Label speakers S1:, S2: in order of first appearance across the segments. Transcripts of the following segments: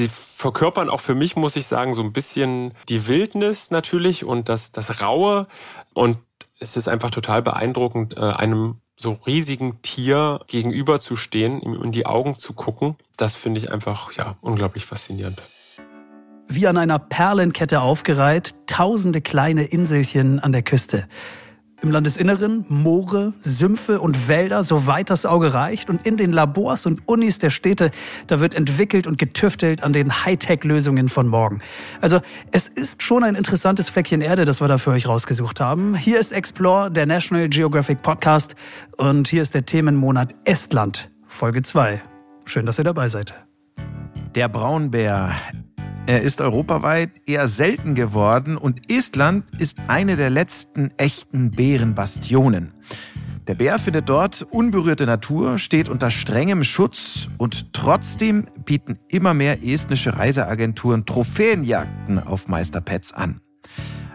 S1: sie verkörpern auch für mich, muss ich sagen, so ein bisschen die Wildnis natürlich und das, das Raue. Und es ist einfach total beeindruckend, äh, einem so riesigen Tier gegenüber zu stehen, ihm in die Augen zu gucken. Das finde ich einfach, ja, unglaublich faszinierend.
S2: Wie an einer Perlenkette aufgereiht, tausende kleine Inselchen an der Küste. Im Landesinneren Moore, Sümpfe und Wälder, soweit das Auge reicht. Und in den Labors und Unis der Städte, da wird entwickelt und getüftelt an den Hightech-Lösungen von morgen. Also es ist schon ein interessantes Fleckchen Erde, das wir da für euch rausgesucht haben. Hier ist Explore, der National Geographic Podcast. Und hier ist der Themenmonat Estland, Folge 2. Schön, dass ihr dabei seid.
S3: Der Braunbär er ist europaweit eher selten geworden und Estland ist eine der letzten echten Bärenbastionen. Der Bär findet dort unberührte Natur, steht unter strengem Schutz und trotzdem bieten immer mehr estnische Reiseagenturen Trophäenjagden auf Meisterpets an.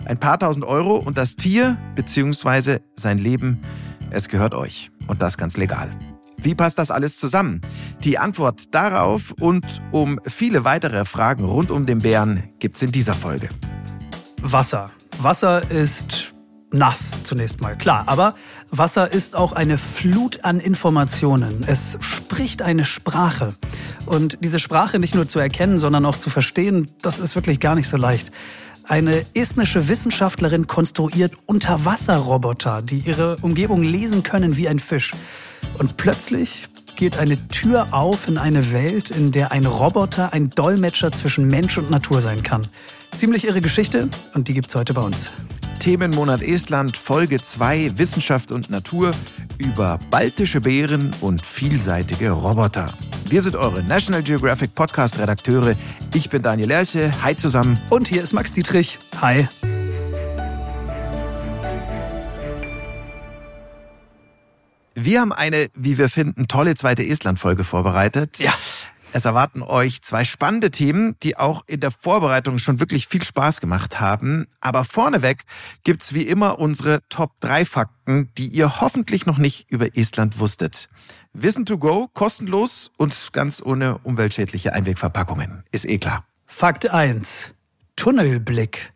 S3: Ein paar tausend Euro und das Tier bzw. sein Leben, es gehört euch. Und das ganz legal. Wie passt das alles zusammen? Die Antwort darauf und um viele weitere Fragen rund um den Bären gibt's in dieser Folge.
S2: Wasser. Wasser ist nass zunächst mal, klar. Aber Wasser ist auch eine Flut an Informationen. Es spricht eine Sprache. Und diese Sprache nicht nur zu erkennen, sondern auch zu verstehen, das ist wirklich gar nicht so leicht. Eine estnische Wissenschaftlerin konstruiert Unterwasserroboter, die ihre Umgebung lesen können wie ein Fisch. Und plötzlich geht eine Tür auf in eine Welt, in der ein Roboter ein Dolmetscher zwischen Mensch und Natur sein kann. Ziemlich irre Geschichte und die gibt's heute bei uns.
S3: Themenmonat Estland, Folge 2, Wissenschaft und Natur über baltische Bären und vielseitige Roboter. Wir sind eure National Geographic Podcast Redakteure. Ich bin Daniel Lerche. Hi zusammen.
S2: Und hier ist Max Dietrich. Hi.
S3: Wir haben eine, wie wir finden, tolle zweite Estland-Folge vorbereitet.
S2: Ja.
S3: Es erwarten euch zwei spannende Themen, die auch in der Vorbereitung schon wirklich viel Spaß gemacht haben. Aber vorneweg gibt's wie immer unsere Top 3 Fakten, die ihr hoffentlich noch nicht über Estland wusstet. Wissen to go, kostenlos und ganz ohne umweltschädliche Einwegverpackungen. Ist eh klar.
S2: Fakt 1. Tunnelblick.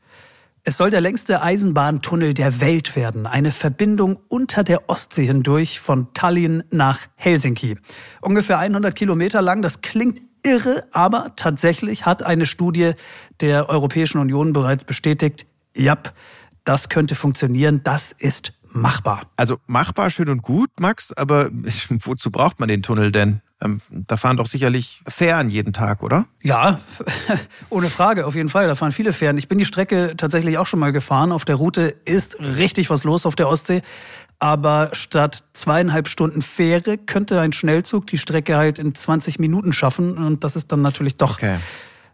S2: Es soll der längste Eisenbahntunnel der Welt werden. Eine Verbindung unter der Ostsee hindurch von Tallinn nach Helsinki. Ungefähr 100 Kilometer lang. Das klingt irre, aber tatsächlich hat eine Studie der Europäischen Union bereits bestätigt, ja, das könnte funktionieren. Das ist machbar.
S3: Also machbar, schön und gut, Max, aber wozu braucht man den Tunnel denn? Ähm, da fahren doch sicherlich Fähren jeden Tag, oder?
S2: Ja, ohne Frage, auf jeden Fall. Da fahren viele Fähren. Ich bin die Strecke tatsächlich auch schon mal gefahren. Auf der Route ist richtig was los auf der Ostsee. Aber statt zweieinhalb Stunden Fähre könnte ein Schnellzug die Strecke halt in 20 Minuten schaffen. Und das ist dann natürlich doch okay.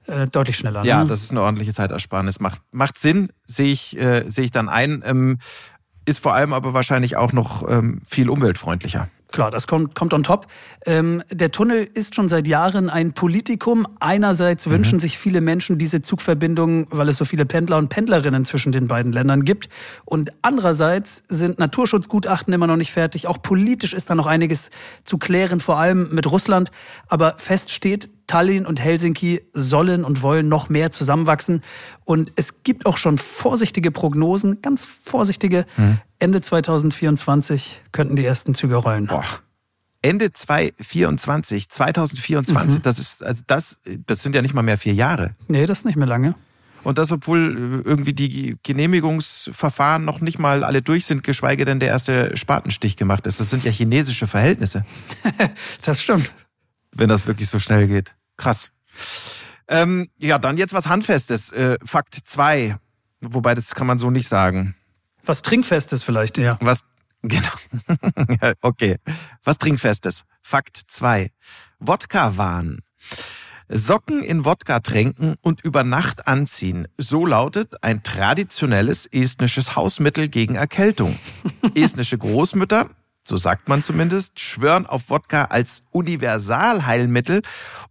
S2: äh, deutlich schneller.
S3: Ja, ne? das ist eine ordentliche Zeitersparnis. Macht, macht Sinn, sehe ich, äh, sehe ich dann ein. Ähm, ist vor allem aber wahrscheinlich auch noch ähm, viel umweltfreundlicher.
S2: Klar, das kommt, kommt on top. Ähm, der Tunnel ist schon seit Jahren ein Politikum. Einerseits mhm. wünschen sich viele Menschen diese Zugverbindung, weil es so viele Pendler und Pendlerinnen zwischen den beiden Ländern gibt. Und andererseits sind Naturschutzgutachten immer noch nicht fertig. Auch politisch ist da noch einiges zu klären, vor allem mit Russland. Aber fest steht, Tallinn und Helsinki sollen und wollen noch mehr zusammenwachsen. Und es gibt auch schon vorsichtige Prognosen, ganz vorsichtige. Mhm. Ende 2024 könnten die ersten Züge rollen.
S3: Boah. Ende 2024, 2024, mhm. das ist, also das, das sind ja nicht mal mehr vier Jahre.
S2: Nee, das ist nicht mehr lange.
S3: Und das, obwohl irgendwie die Genehmigungsverfahren noch nicht mal alle durch sind, geschweige denn der erste Spatenstich gemacht ist. Das sind ja chinesische Verhältnisse.
S2: das stimmt
S3: wenn das wirklich so schnell geht. Krass. Ähm, ja, dann jetzt was Handfestes. Äh, Fakt 2. Wobei, das kann man so nicht sagen.
S2: Was Trinkfestes vielleicht eher.
S3: Was, genau. okay. Was Trinkfestes. Fakt 2. Wodka-Wahn. Socken in Wodka tränken und über Nacht anziehen. So lautet ein traditionelles estnisches Hausmittel gegen Erkältung. Estnische Großmütter so sagt man zumindest, schwören auf Wodka als Universalheilmittel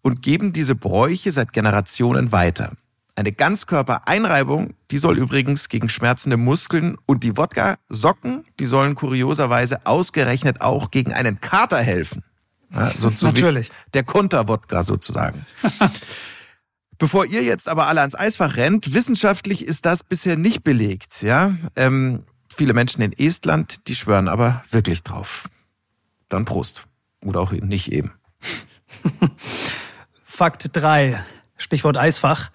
S3: und geben diese Bräuche seit Generationen weiter. Eine Ganzkörpereinreibung, die soll übrigens gegen schmerzende Muskeln und die Wodka-Socken, die sollen kurioserweise ausgerechnet auch gegen einen Kater helfen.
S2: Ja, so, Natürlich.
S3: der Konterwodka sozusagen. Bevor ihr jetzt aber alle ans Eisfach rennt, wissenschaftlich ist das bisher nicht belegt. Ja, ähm, viele Menschen in Estland, die schwören aber wirklich drauf. Dann Prost. Oder auch nicht eben.
S2: Fakt 3, Stichwort Eisfach.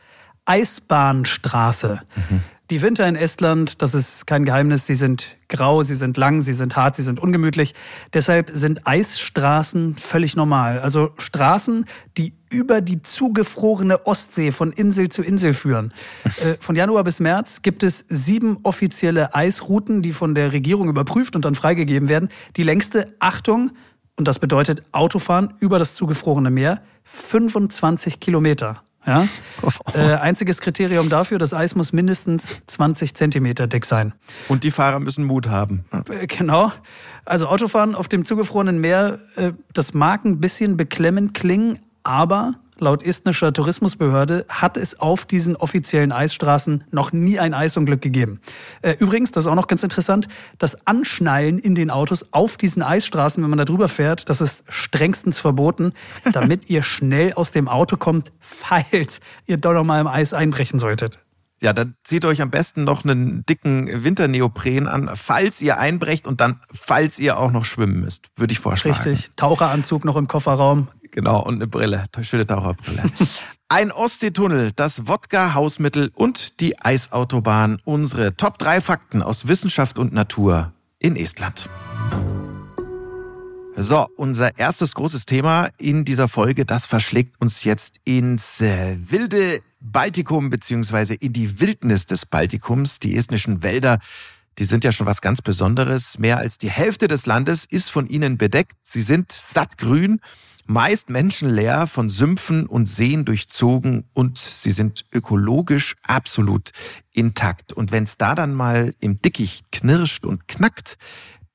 S2: Eisbahnstraße. Mhm. Die Winter in Estland, das ist kein Geheimnis, sie sind grau, sie sind lang, sie sind hart, sie sind ungemütlich. Deshalb sind Eisstraßen völlig normal. Also Straßen, die über die zugefrorene Ostsee von Insel zu Insel führen. Äh, von Januar bis März gibt es sieben offizielle Eisrouten, die von der Regierung überprüft und dann freigegeben werden. Die längste, Achtung, und das bedeutet Autofahren über das zugefrorene Meer, 25 Kilometer. Ja? Äh, einziges Kriterium dafür, das Eis muss mindestens 20 Zentimeter dick sein.
S3: Und die Fahrer müssen Mut haben.
S2: Äh, genau. Also Autofahren auf dem zugefrorenen Meer, äh, das mag ein bisschen beklemmend klingen, aber Laut estnischer Tourismusbehörde hat es auf diesen offiziellen Eisstraßen noch nie ein Eisunglück gegeben. Äh, übrigens, das ist auch noch ganz interessant, das Anschnallen in den Autos auf diesen Eisstraßen, wenn man da drüber fährt, das ist strengstens verboten, damit ihr schnell aus dem Auto kommt, falls ihr doch noch mal im Eis einbrechen solltet.
S3: Ja, dann zieht euch am besten noch einen dicken Winterneopren an, falls ihr einbrecht und dann, falls ihr auch noch schwimmen müsst, würde ich vorschlagen.
S2: Richtig, Taucheranzug noch im Kofferraum.
S3: Genau, und eine Brille, eine schöne Taucherbrille. Ein Ostseetunnel, das Wodka-Hausmittel und die Eisautobahn. Unsere Top 3 Fakten aus Wissenschaft und Natur in Estland. So, unser erstes großes Thema in dieser Folge, das verschlägt uns jetzt ins äh, wilde Baltikum beziehungsweise in die Wildnis des Baltikums. Die estnischen Wälder, die sind ja schon was ganz Besonderes. Mehr als die Hälfte des Landes ist von ihnen bedeckt. Sie sind sattgrün meist menschenleer, von Sümpfen und Seen durchzogen und sie sind ökologisch absolut intakt. Und wenn es da dann mal im Dickicht knirscht und knackt,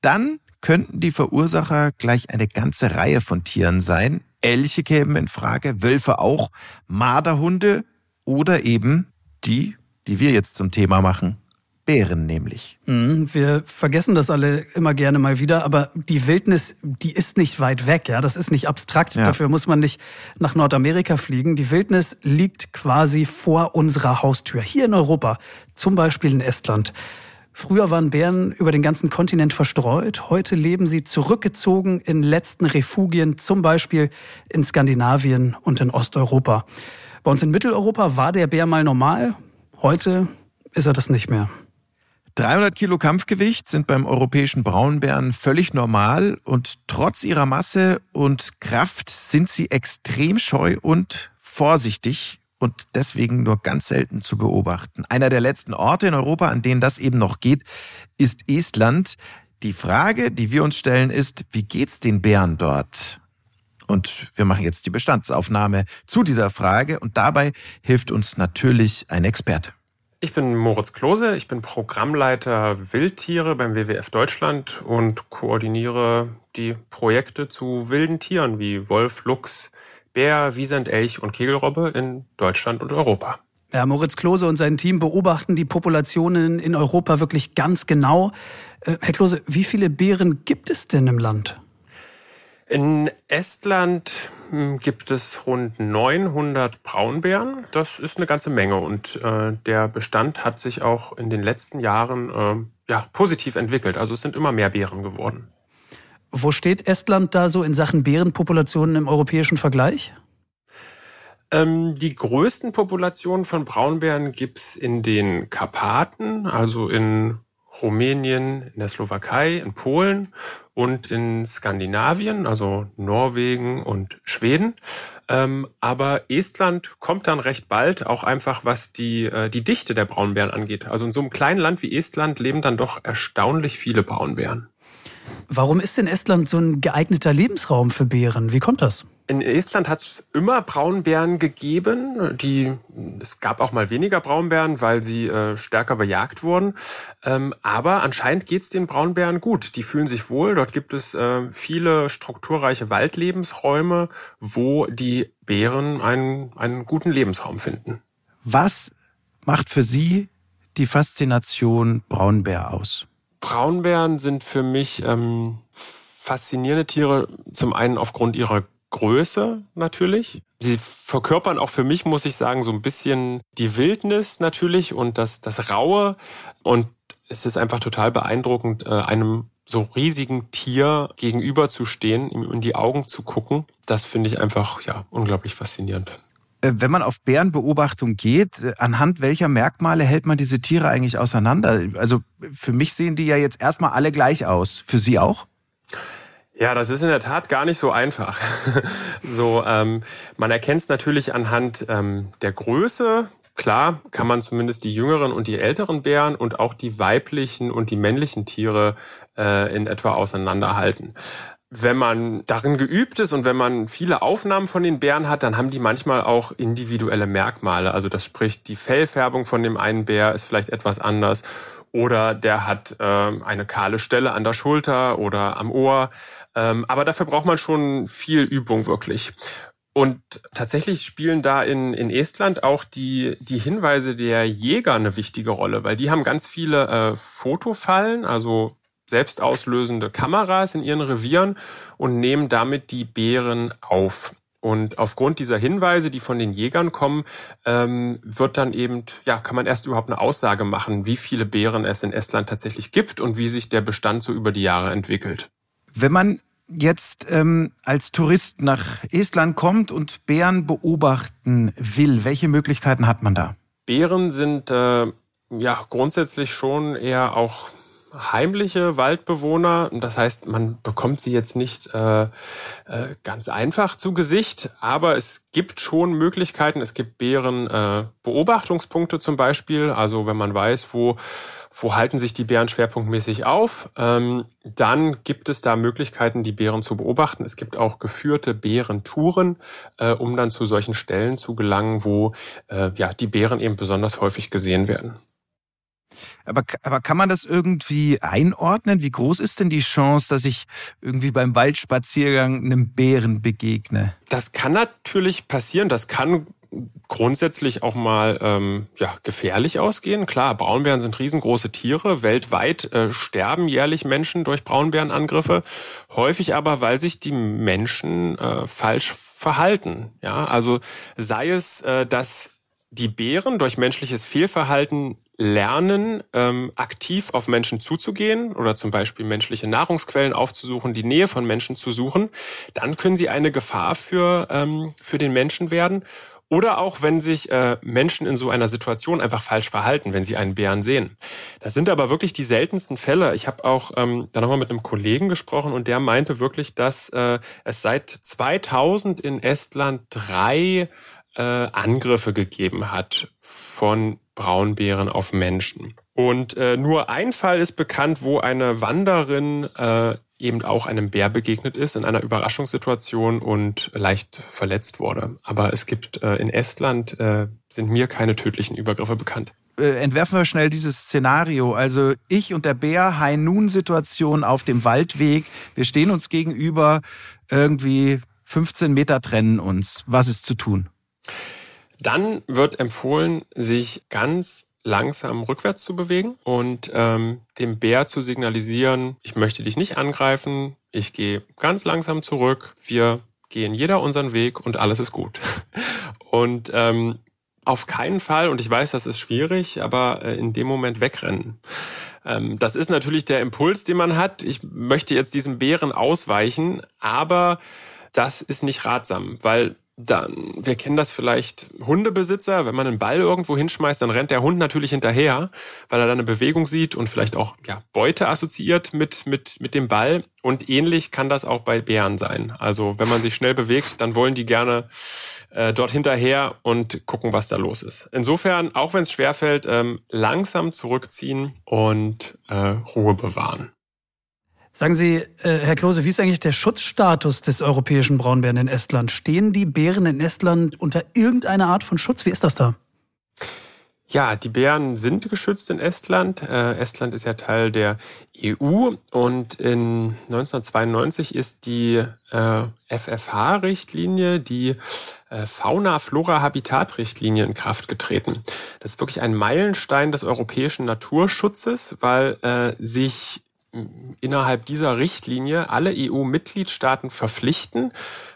S3: dann könnten die Verursacher gleich eine ganze Reihe von Tieren sein. Elche kämen in Frage, Wölfe auch, Marderhunde oder eben die, die wir jetzt zum Thema machen, Bären nämlich.
S2: Mhm, wir vergessen das alle immer gerne mal wieder, aber die Wildnis, die ist nicht weit weg, ja. Das ist nicht abstrakt. Ja. Dafür muss man nicht nach Nordamerika fliegen. Die Wildnis liegt quasi vor unserer Haustür. Hier in Europa, zum Beispiel in Estland. Früher waren Bären über den ganzen Kontinent verstreut. Heute leben sie zurückgezogen in letzten Refugien, zum Beispiel in Skandinavien und in Osteuropa. Bei uns in Mitteleuropa war der Bär mal normal. Heute ist er das nicht mehr.
S3: 300 Kilo Kampfgewicht sind beim europäischen Braunbären völlig normal und trotz ihrer Masse und Kraft sind sie extrem scheu und vorsichtig und deswegen nur ganz selten zu beobachten. Einer der letzten Orte in Europa, an denen das eben noch geht, ist Estland. Die Frage, die wir uns stellen, ist, wie geht's den Bären dort? Und wir machen jetzt die Bestandsaufnahme zu dieser Frage und dabei hilft uns natürlich ein Experte.
S1: Ich bin Moritz Klose, ich bin Programmleiter Wildtiere beim WWF Deutschland und koordiniere die Projekte zu wilden Tieren wie Wolf, Luchs, Bär, Wiesent, Elch und Kegelrobbe in Deutschland und Europa.
S2: Ja, Moritz Klose und sein Team beobachten die Populationen in Europa wirklich ganz genau. Äh, Herr Klose, wie viele Bären gibt es denn im Land?
S1: In Estland hm, gibt es rund 900 Braunbären. Das ist eine ganze Menge und äh, der Bestand hat sich auch in den letzten Jahren äh, ja, positiv entwickelt. Also es sind immer mehr Bären geworden.
S2: Wo steht Estland da so in Sachen Bärenpopulationen im europäischen Vergleich?
S1: Ähm, die größten Populationen von Braunbären gibt's in den Karpaten, also in Rumänien, in der Slowakei, in Polen und in Skandinavien, also Norwegen und Schweden. Ähm, aber Estland kommt dann recht bald, auch einfach was die, äh, die Dichte der Braunbären angeht. Also in so einem kleinen Land wie Estland leben dann doch erstaunlich viele Braunbären.
S2: Warum ist denn Estland so ein geeigneter Lebensraum für Bären? Wie kommt das?
S1: In Estland hat es immer Braunbären gegeben. Die, es gab auch mal weniger Braunbären, weil sie äh, stärker bejagt wurden. Ähm, aber anscheinend geht es den Braunbären gut. Die fühlen sich wohl. Dort gibt es äh, viele strukturreiche Waldlebensräume, wo die Bären einen, einen guten Lebensraum finden.
S3: Was macht für Sie die Faszination Braunbär aus?
S1: Braunbären sind für mich ähm, faszinierende Tiere, zum einen aufgrund ihrer Größe natürlich. Sie verkörpern auch für mich, muss ich sagen, so ein bisschen die Wildnis natürlich und das, das Raue. Und es ist einfach total beeindruckend, äh, einem so riesigen Tier gegenüberzustehen, ihm in die Augen zu gucken. Das finde ich einfach, ja, unglaublich faszinierend.
S3: Äh, wenn man auf Bärenbeobachtung geht, äh, anhand welcher Merkmale hält man diese Tiere eigentlich auseinander? Also für mich sehen die ja jetzt erstmal alle gleich aus. Für Sie auch?
S1: Ja, das ist in der Tat gar nicht so einfach. so, ähm, man erkennt es natürlich anhand ähm, der Größe. Klar kann man zumindest die jüngeren und die älteren Bären und auch die weiblichen und die männlichen Tiere äh, in etwa auseinanderhalten wenn man darin geübt ist und wenn man viele Aufnahmen von den Bären hat, dann haben die manchmal auch individuelle Merkmale. Also das spricht, die Fellfärbung von dem einen Bär ist vielleicht etwas anders oder der hat ähm, eine kahle Stelle an der Schulter oder am Ohr. Ähm, aber dafür braucht man schon viel Übung wirklich. Und tatsächlich spielen da in, in Estland auch die, die Hinweise der Jäger eine wichtige Rolle, weil die haben ganz viele äh, Fotofallen, also selbstauslösende Kameras in ihren Revieren und nehmen damit die Bären auf. Und aufgrund dieser Hinweise, die von den Jägern kommen, ähm, wird dann eben, ja, kann man erst überhaupt eine Aussage machen, wie viele Bären es in Estland tatsächlich gibt und wie sich der Bestand so über die Jahre entwickelt.
S3: Wenn man jetzt ähm, als Tourist nach Estland kommt und Bären beobachten will, welche Möglichkeiten hat man da?
S1: Bären sind äh, ja grundsätzlich schon eher auch heimliche Waldbewohner. Das heißt, man bekommt sie jetzt nicht äh, äh, ganz einfach zu Gesicht, aber es gibt schon Möglichkeiten. Es gibt Bären äh, Beobachtungspunkte zum Beispiel. Also wenn man weiß, wo wo halten sich die Bären schwerpunktmäßig auf, ähm, dann gibt es da Möglichkeiten, die Bären zu beobachten. Es gibt auch geführte Bärentouren, äh, um dann zu solchen Stellen zu gelangen, wo äh, ja die Bären eben besonders häufig gesehen werden.
S3: Aber, aber kann man das irgendwie einordnen? Wie groß ist denn die Chance, dass ich irgendwie beim Waldspaziergang einem Bären begegne?
S1: Das kann natürlich passieren. Das kann grundsätzlich auch mal ähm, ja, gefährlich ausgehen. Klar, Braunbären sind riesengroße Tiere. Weltweit äh, sterben jährlich Menschen durch Braunbärenangriffe. Häufig aber, weil sich die Menschen äh, falsch verhalten. Ja, also sei es, äh, dass die Bären durch menschliches Fehlverhalten lernen, ähm, aktiv auf Menschen zuzugehen oder zum Beispiel menschliche Nahrungsquellen aufzusuchen, die Nähe von Menschen zu suchen, dann können sie eine Gefahr für, ähm, für den Menschen werden. Oder auch, wenn sich äh, Menschen in so einer Situation einfach falsch verhalten, wenn sie einen Bären sehen. Das sind aber wirklich die seltensten Fälle. Ich habe auch ähm, da nochmal mit einem Kollegen gesprochen und der meinte wirklich, dass äh, es seit 2000 in Estland drei äh, Angriffe gegeben hat von Braunbären auf Menschen. Und äh, nur ein Fall ist bekannt, wo eine Wanderin äh, eben auch einem Bär begegnet ist in einer Überraschungssituation und leicht verletzt wurde. Aber es gibt äh, in Estland äh, sind mir keine tödlichen Übergriffe bekannt.
S3: Äh, entwerfen wir schnell dieses Szenario. Also ich und der Bär, High-Noon-Situation auf dem Waldweg. Wir stehen uns gegenüber, irgendwie 15 Meter trennen uns. Was ist zu tun?
S1: Dann wird empfohlen, sich ganz langsam rückwärts zu bewegen und ähm, dem Bär zu signalisieren, ich möchte dich nicht angreifen, ich gehe ganz langsam zurück, wir gehen jeder unseren Weg und alles ist gut. Und ähm, auf keinen Fall, und ich weiß, das ist schwierig, aber äh, in dem Moment wegrennen. Ähm, das ist natürlich der Impuls, den man hat. Ich möchte jetzt diesem Bären ausweichen, aber das ist nicht ratsam, weil dann, wir kennen das vielleicht Hundebesitzer, wenn man einen Ball irgendwo hinschmeißt, dann rennt der Hund natürlich hinterher, weil er da eine Bewegung sieht und vielleicht auch ja, Beute assoziiert mit, mit, mit dem Ball. Und ähnlich kann das auch bei Bären sein. Also wenn man sich schnell bewegt, dann wollen die gerne äh, dort hinterher und gucken, was da los ist. Insofern, auch wenn es schwerfällt, ähm, langsam zurückziehen und äh, Ruhe bewahren.
S2: Sagen Sie, äh, Herr Klose, wie ist eigentlich der Schutzstatus des europäischen Braunbären in Estland? Stehen die Bären in Estland unter irgendeiner Art von Schutz? Wie ist das da?
S1: Ja, die Bären sind geschützt in Estland. Äh, Estland ist ja Teil der EU und in 1992 ist die äh, FFH-Richtlinie, die äh, Fauna-Flora-Habitat-Richtlinie in Kraft getreten. Das ist wirklich ein Meilenstein des europäischen Naturschutzes, weil äh, sich innerhalb dieser Richtlinie alle EU-Mitgliedstaaten verpflichten,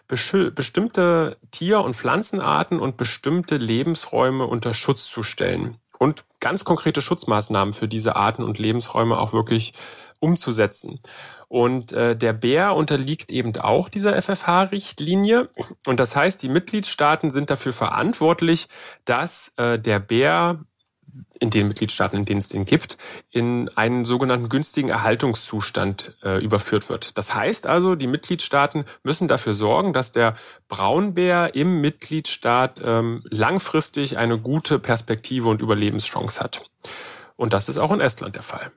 S1: bestimmte Tier- und Pflanzenarten und bestimmte Lebensräume unter Schutz zu stellen und ganz konkrete Schutzmaßnahmen für diese Arten und Lebensräume auch wirklich umzusetzen. Und äh, der Bär unterliegt eben auch dieser FFH-Richtlinie. Und das heißt, die Mitgliedstaaten sind dafür verantwortlich, dass äh, der Bär in den Mitgliedstaaten, in denen es den gibt, in einen sogenannten günstigen Erhaltungszustand äh, überführt wird. Das heißt also, die Mitgliedstaaten müssen dafür sorgen, dass der Braunbär im Mitgliedstaat ähm, langfristig eine gute Perspektive und Überlebenschance hat. Und das ist auch in Estland der Fall.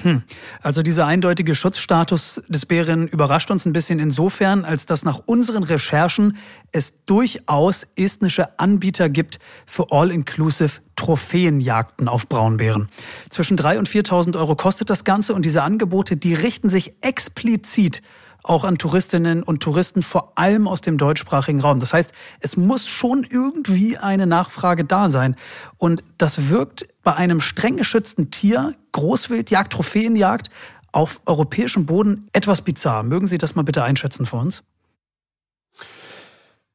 S2: Hm. Also dieser eindeutige Schutzstatus des Bären überrascht uns ein bisschen insofern, als dass nach unseren Recherchen es durchaus estnische Anbieter gibt für All-Inclusive Trophäenjagden auf Braunbären. Zwischen 3.000 und 4.000 Euro kostet das Ganze und diese Angebote, die richten sich explizit auch an Touristinnen und Touristen, vor allem aus dem deutschsprachigen Raum. Das heißt, es muss schon irgendwie eine Nachfrage da sein. Und das wirkt bei einem streng geschützten Tier, Großwildjagd, Trophäenjagd, auf europäischem Boden etwas bizarr. Mögen Sie das mal bitte einschätzen für uns?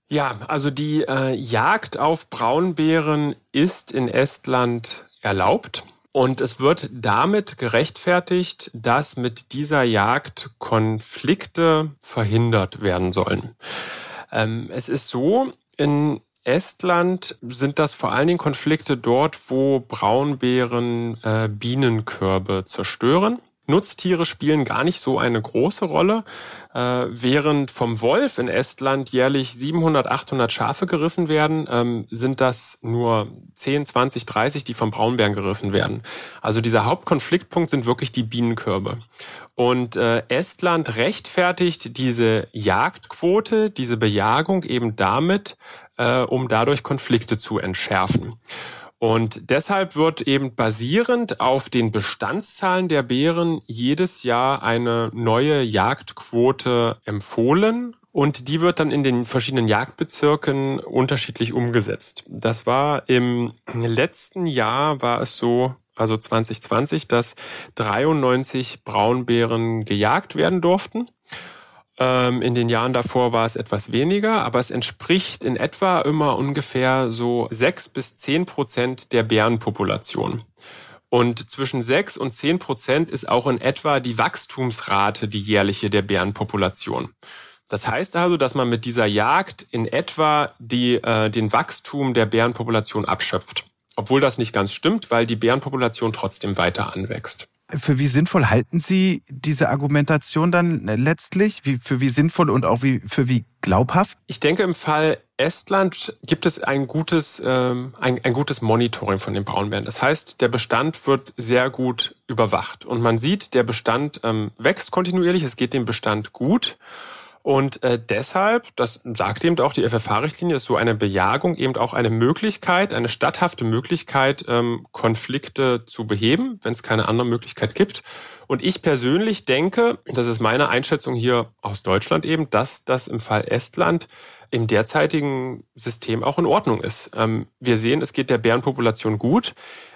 S1: Ja, also die äh, Jagd auf Braunbären ist in Estland erlaubt. Und es wird damit gerechtfertigt, dass mit dieser Jagd Konflikte verhindert werden sollen. Ähm, es ist so, in Estland sind das vor allen Dingen Konflikte dort, wo Braunbären äh, Bienenkörbe zerstören. Nutztiere spielen gar nicht so eine große Rolle, äh, während vom Wolf in Estland jährlich 700, 800 Schafe gerissen werden, ähm, sind das nur 10, 20, 30, die vom Braunbären gerissen werden. Also dieser Hauptkonfliktpunkt sind wirklich die Bienenkörbe. Und äh, Estland rechtfertigt diese Jagdquote, diese Bejagung eben damit, äh, um dadurch Konflikte zu entschärfen. Und deshalb wird eben basierend auf den Bestandszahlen der Bären jedes Jahr eine neue Jagdquote empfohlen. Und die wird dann in den verschiedenen Jagdbezirken unterschiedlich umgesetzt. Das war im letzten Jahr war es so, also 2020, dass 93 Braunbären gejagt werden durften. Ähm, in den Jahren davor war es etwas weniger, aber es entspricht in etwa immer ungefähr so sechs bis zehn Prozent der Bärenpopulation. Und zwischen sechs und zehn Prozent ist auch in etwa die Wachstumsrate, die jährliche der Bärenpopulation. Das heißt also, dass man mit dieser Jagd in etwa die, äh, den Wachstum der Bärenpopulation abschöpft. Obwohl das nicht ganz stimmt, weil die Bärenpopulation trotzdem weiter anwächst.
S3: Für wie sinnvoll halten Sie diese Argumentation dann letztlich? Wie, für wie sinnvoll und auch wie, für wie glaubhaft?
S1: Ich denke, im Fall Estland gibt es ein gutes, ähm, ein, ein gutes Monitoring von den Braunbären. Das heißt, der Bestand wird sehr gut überwacht. Und man sieht, der Bestand ähm, wächst kontinuierlich, es geht dem Bestand gut. Und äh, deshalb, das sagt eben auch die FFH-Richtlinie, ist so eine Bejagung eben auch eine Möglichkeit, eine statthafte Möglichkeit, ähm, Konflikte zu beheben, wenn es keine andere Möglichkeit gibt. Und ich persönlich denke, das ist meine Einschätzung hier aus Deutschland eben, dass das im Fall Estland im derzeitigen System auch in Ordnung ist. Ähm, wir sehen, es geht der Bärenpopulation gut.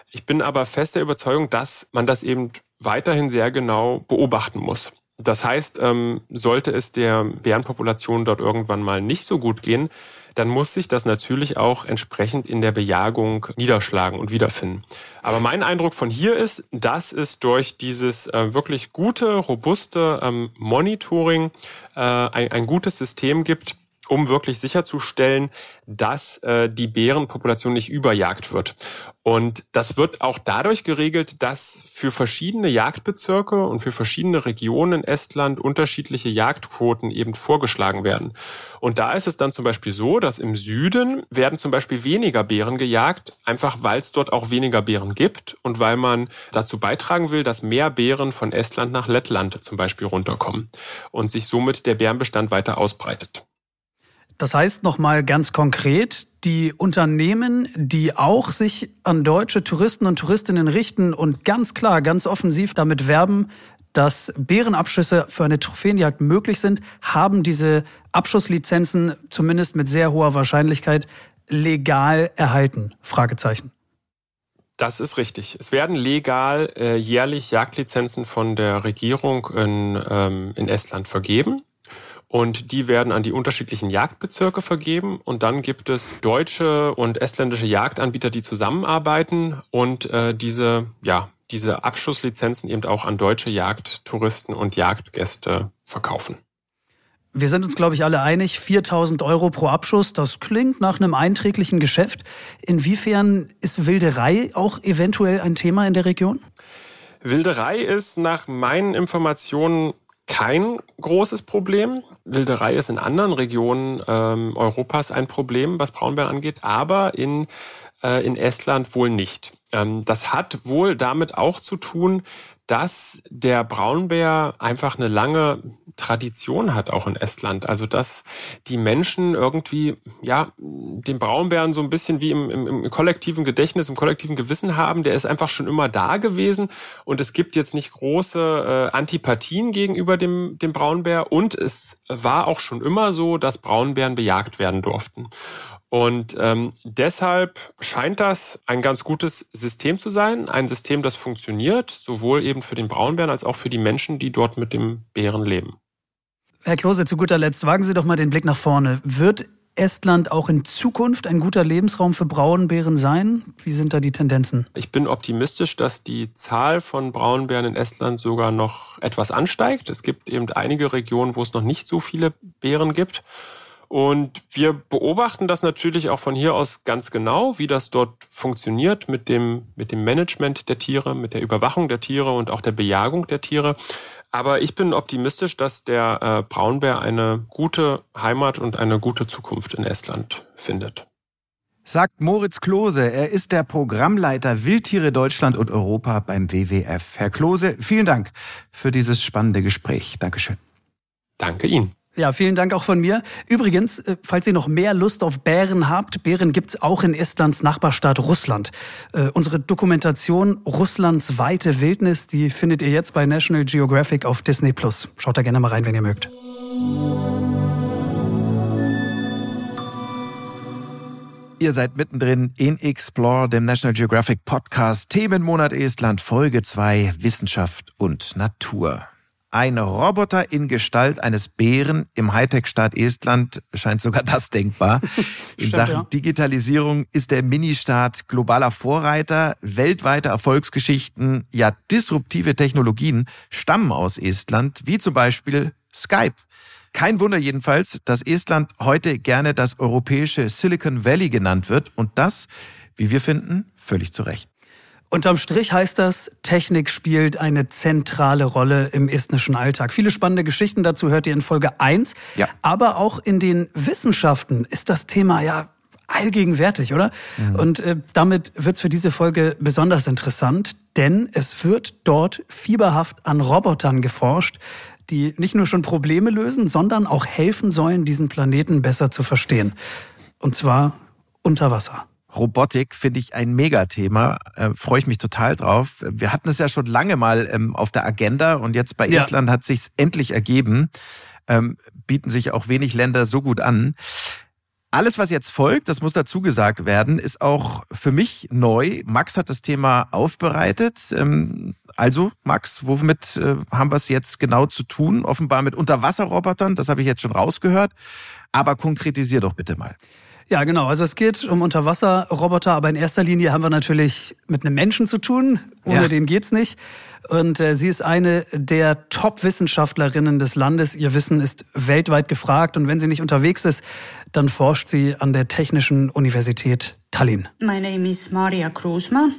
S1: Ich bin aber fest der Überzeugung, dass man das eben weiterhin sehr genau beobachten muss. Das heißt, ähm, sollte es der Bärenpopulation dort irgendwann mal nicht so gut gehen, dann muss sich das natürlich auch entsprechend in der Bejagung niederschlagen und wiederfinden. Aber mein Eindruck von hier ist, dass es durch dieses äh, wirklich gute, robuste ähm, Monitoring äh, ein, ein gutes System gibt, um wirklich sicherzustellen, dass äh, die Bärenpopulation nicht überjagt wird. Und das wird auch dadurch geregelt, dass für verschiedene Jagdbezirke und für verschiedene Regionen in Estland unterschiedliche Jagdquoten eben vorgeschlagen werden. Und da ist es dann zum Beispiel so, dass im Süden werden zum Beispiel weniger Bären gejagt, einfach weil es dort auch weniger Bären gibt und weil man dazu beitragen will, dass mehr Bären von Estland nach Lettland zum Beispiel runterkommen und sich somit der Bärenbestand weiter ausbreitet.
S2: Das heißt nochmal ganz konkret, die Unternehmen, die auch sich an deutsche Touristen und Touristinnen richten und ganz klar, ganz offensiv damit werben, dass Bärenabschüsse für eine Trophäenjagd möglich sind, haben diese Abschusslizenzen zumindest mit sehr hoher Wahrscheinlichkeit legal erhalten? Fragezeichen.
S1: Das ist richtig. Es werden legal äh, jährlich Jagdlizenzen von der Regierung in, ähm, in Estland vergeben. Und die werden an die unterschiedlichen Jagdbezirke vergeben. Und dann gibt es deutsche und estländische Jagdanbieter, die zusammenarbeiten und äh, diese, ja, diese Abschusslizenzen eben auch an deutsche Jagdtouristen und Jagdgäste verkaufen.
S2: Wir sind uns, glaube ich, alle einig, 4000 Euro pro Abschuss, das klingt nach einem einträglichen Geschäft. Inwiefern ist Wilderei auch eventuell ein Thema in der Region?
S1: Wilderei ist nach meinen Informationen kein großes Problem. Wilderei ist in anderen Regionen ähm, Europas ein Problem, was Braunbären angeht, aber in, äh, in Estland wohl nicht. Ähm, das hat wohl damit auch zu tun, dass der Braunbär einfach eine lange Tradition hat, auch in Estland. Also dass die Menschen irgendwie, ja, den Braunbären so ein bisschen wie im, im, im kollektiven Gedächtnis, im kollektiven Gewissen haben. Der ist einfach schon immer da gewesen und es gibt jetzt nicht große äh, Antipathien gegenüber dem, dem Braunbär und es war auch schon immer so, dass Braunbären bejagt werden durften. Und ähm, deshalb scheint das ein ganz gutes System zu sein, ein System, das funktioniert, sowohl eben für den Braunbären als auch für die Menschen, die dort mit dem Bären leben.
S2: Herr Klose, zu guter Letzt, wagen Sie doch mal den Blick nach vorne. Wird Estland auch in Zukunft ein guter Lebensraum für Braunbären sein? Wie sind da die Tendenzen?
S1: Ich bin optimistisch, dass die Zahl von Braunbären in Estland sogar noch etwas ansteigt. Es gibt eben einige Regionen, wo es noch nicht so viele Bären gibt. Und wir beobachten das natürlich auch von hier aus ganz genau, wie das dort funktioniert mit dem, mit dem Management der Tiere, mit der Überwachung der Tiere und auch der Bejagung der Tiere. Aber ich bin optimistisch, dass der äh, Braunbär eine gute Heimat und eine gute Zukunft in Estland findet.
S3: Sagt Moritz Klose. Er ist der Programmleiter Wildtiere Deutschland und Europa beim WWF. Herr Klose, vielen Dank für dieses spannende Gespräch. Dankeschön.
S1: Danke Ihnen.
S2: Ja, vielen Dank auch von mir. Übrigens, äh, falls ihr noch mehr Lust auf Bären habt, Bären gibt's auch in Estlands Nachbarstaat Russland. Äh, unsere Dokumentation Russlands weite Wildnis, die findet ihr jetzt bei National Geographic auf Disney Plus. Schaut da gerne mal rein, wenn ihr mögt.
S3: Ihr seid mittendrin in Explore, dem National Geographic Podcast Themenmonat Estland, Folge 2 Wissenschaft und Natur. Ein Roboter in Gestalt eines Bären im Hightech-Staat Estland scheint sogar das denkbar. In Stimmt, Sachen ja. Digitalisierung ist der Ministaat globaler Vorreiter. Weltweite Erfolgsgeschichten, ja disruptive Technologien stammen aus Estland, wie zum Beispiel Skype. Kein Wunder jedenfalls, dass Estland heute gerne das europäische Silicon Valley genannt wird und das, wie wir finden, völlig zu Recht.
S2: Unterm Strich heißt das, Technik spielt eine zentrale Rolle im estnischen Alltag. Viele spannende Geschichten dazu hört ihr in Folge 1. Ja. Aber auch in den Wissenschaften ist das Thema ja allgegenwärtig, oder? Mhm. Und äh, damit wird's für diese Folge besonders interessant, denn es wird dort fieberhaft an Robotern geforscht, die nicht nur schon Probleme lösen, sondern auch helfen sollen, diesen Planeten besser zu verstehen. Und zwar unter Wasser.
S3: Robotik finde ich ein Megathema. Äh, Freue ich mich total drauf. Wir hatten es ja schon lange mal ähm, auf der Agenda und jetzt bei ja. Estland hat sich's endlich ergeben. Ähm, bieten sich auch wenig Länder so gut an. Alles, was jetzt folgt, das muss dazu gesagt werden, ist auch für mich neu. Max hat das Thema aufbereitet. Ähm, also, Max, womit äh, haben wir es jetzt genau zu tun? Offenbar mit Unterwasserrobotern, das habe ich jetzt schon rausgehört. Aber konkretisier doch bitte mal.
S2: Ja, genau. Also es geht um Unterwasserroboter, aber in erster Linie haben wir natürlich mit einem Menschen zu tun. Ohne ja. den geht's nicht. Und äh, sie ist eine der Top-Wissenschaftlerinnen des Landes. Ihr Wissen ist weltweit gefragt. Und wenn sie nicht unterwegs ist, dann forscht sie an der Technischen Universität Tallinn.
S4: My name is Maria Krusma.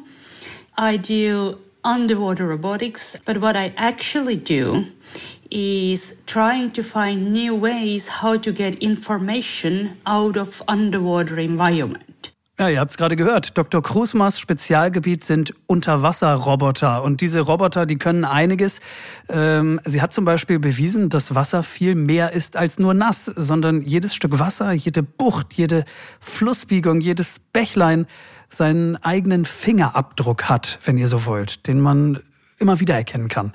S4: I do underwater robotics, but what I actually do is trying to find new ways how to get information out of underwater environment.
S2: Ja, ihr habt es gerade gehört. Dr. Krusmas Spezialgebiet sind Unterwasserroboter. Und diese Roboter, die können einiges. Ähm, sie hat zum Beispiel bewiesen, dass Wasser viel mehr ist als nur nass, sondern jedes Stück Wasser, jede Bucht, jede Flussbiegung, jedes Bächlein seinen eigenen Fingerabdruck hat, wenn ihr so wollt, den man immer wieder erkennen kann.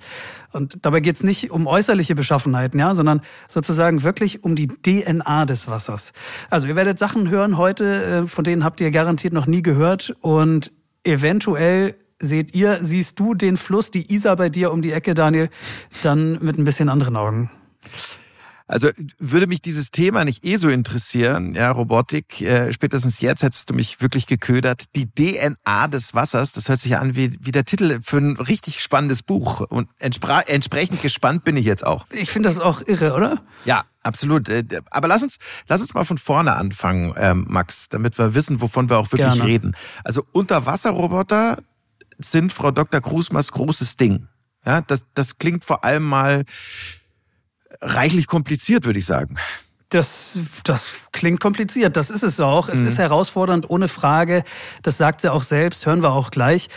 S2: Und dabei geht es nicht um äußerliche Beschaffenheiten, ja, sondern sozusagen wirklich um die DNA des Wassers. Also ihr werdet Sachen hören heute, äh, von denen habt ihr garantiert noch nie gehört. Und eventuell seht ihr, siehst du den Fluss, die Isar bei dir um die Ecke, Daniel, dann mit ein bisschen anderen Augen.
S3: Also würde mich dieses Thema nicht eh so interessieren, ja, Robotik, äh, spätestens jetzt hättest du mich wirklich geködert. Die DNA des Wassers, das hört sich ja an wie, wie der Titel für ein richtig spannendes Buch. Und entsprechend gespannt bin ich jetzt auch.
S2: Ich finde das auch irre, oder?
S3: Ja, absolut. Äh, aber lass uns, lass uns mal von vorne anfangen, ähm, Max, damit wir wissen, wovon wir auch wirklich Gerne. reden. Also Unterwasserroboter sind Frau Dr. Krusmers großes Ding. Ja, das, das klingt vor allem mal reichlich kompliziert, würde ich sagen.
S2: Das, das klingt kompliziert, das ist es auch. Es mhm. ist herausfordernd, ohne Frage. Das sagt sie auch selbst, hören wir auch gleich.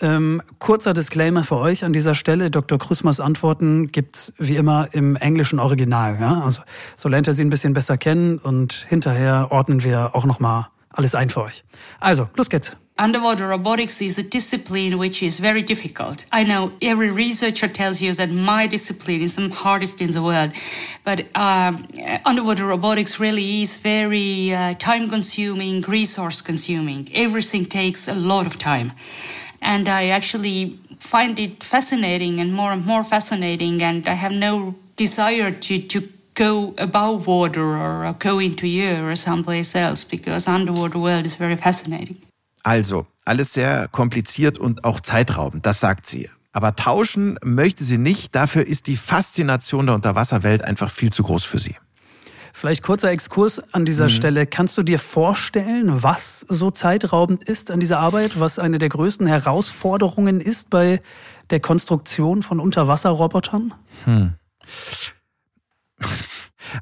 S2: Ähm, kurzer Disclaimer für euch an dieser Stelle. Dr. Krusmers Antworten gibt's wie immer im englischen Original. Ja? Also, so lernt ihr sie ein bisschen besser kennen und hinterher ordnen wir auch nochmal alles ein für euch. Also, los geht's.
S4: Underwater robotics is a discipline which is very difficult. I know every researcher tells you that my discipline is the hardest in the world, but um, underwater robotics really is very uh, time consuming, resource consuming. Everything takes a lot of time. And I actually find it fascinating and more and more fascinating, and I have no desire to, to go above water or go into air or someplace else because underwater world is very fascinating.
S3: Also, alles sehr kompliziert und auch zeitraubend, das sagt sie. Aber tauschen möchte sie nicht, dafür ist die Faszination der Unterwasserwelt einfach viel zu groß für sie.
S2: Vielleicht kurzer Exkurs an dieser mhm. Stelle. Kannst du dir vorstellen, was so zeitraubend ist an dieser Arbeit, was eine der größten Herausforderungen ist bei der Konstruktion von Unterwasserrobotern? Hm.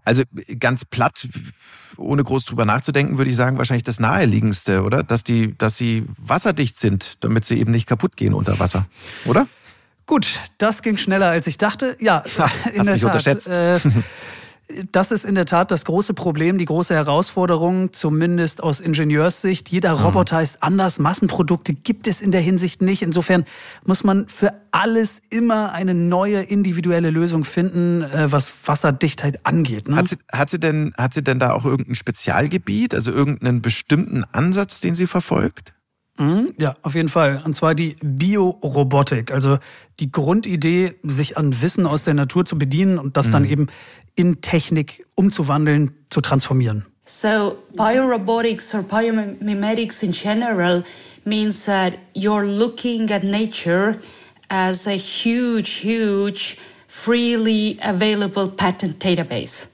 S3: Also ganz platt, ohne groß drüber nachzudenken, würde ich sagen, wahrscheinlich das naheliegendste, oder? Dass die, dass sie wasserdicht sind, damit sie eben nicht kaputt gehen unter Wasser, oder?
S2: Gut, das ging schneller als ich dachte. Ja,
S3: ha, in der mich Tat. Unterschätzt. Äh,
S2: Das ist in der Tat das große Problem, die große Herausforderung, zumindest aus Ingenieurssicht. Jeder mhm. Roboter ist anders. Massenprodukte gibt es in der Hinsicht nicht. Insofern muss man für alles immer eine neue individuelle Lösung finden, äh, was Wasserdichtheit angeht.
S3: Ne? Hat, sie, hat, sie denn, hat sie denn da auch irgendein Spezialgebiet, also irgendeinen bestimmten Ansatz, den sie verfolgt?
S2: Mhm, ja, auf jeden Fall. Und zwar die Biorobotik, also die Grundidee, sich an Wissen aus der Natur zu bedienen und das mhm. dann eben in Technik umzuwandeln, zu transformieren.
S4: So biorobotics or biomimetics in general means that you're looking at nature as a huge, huge, freely available patent database.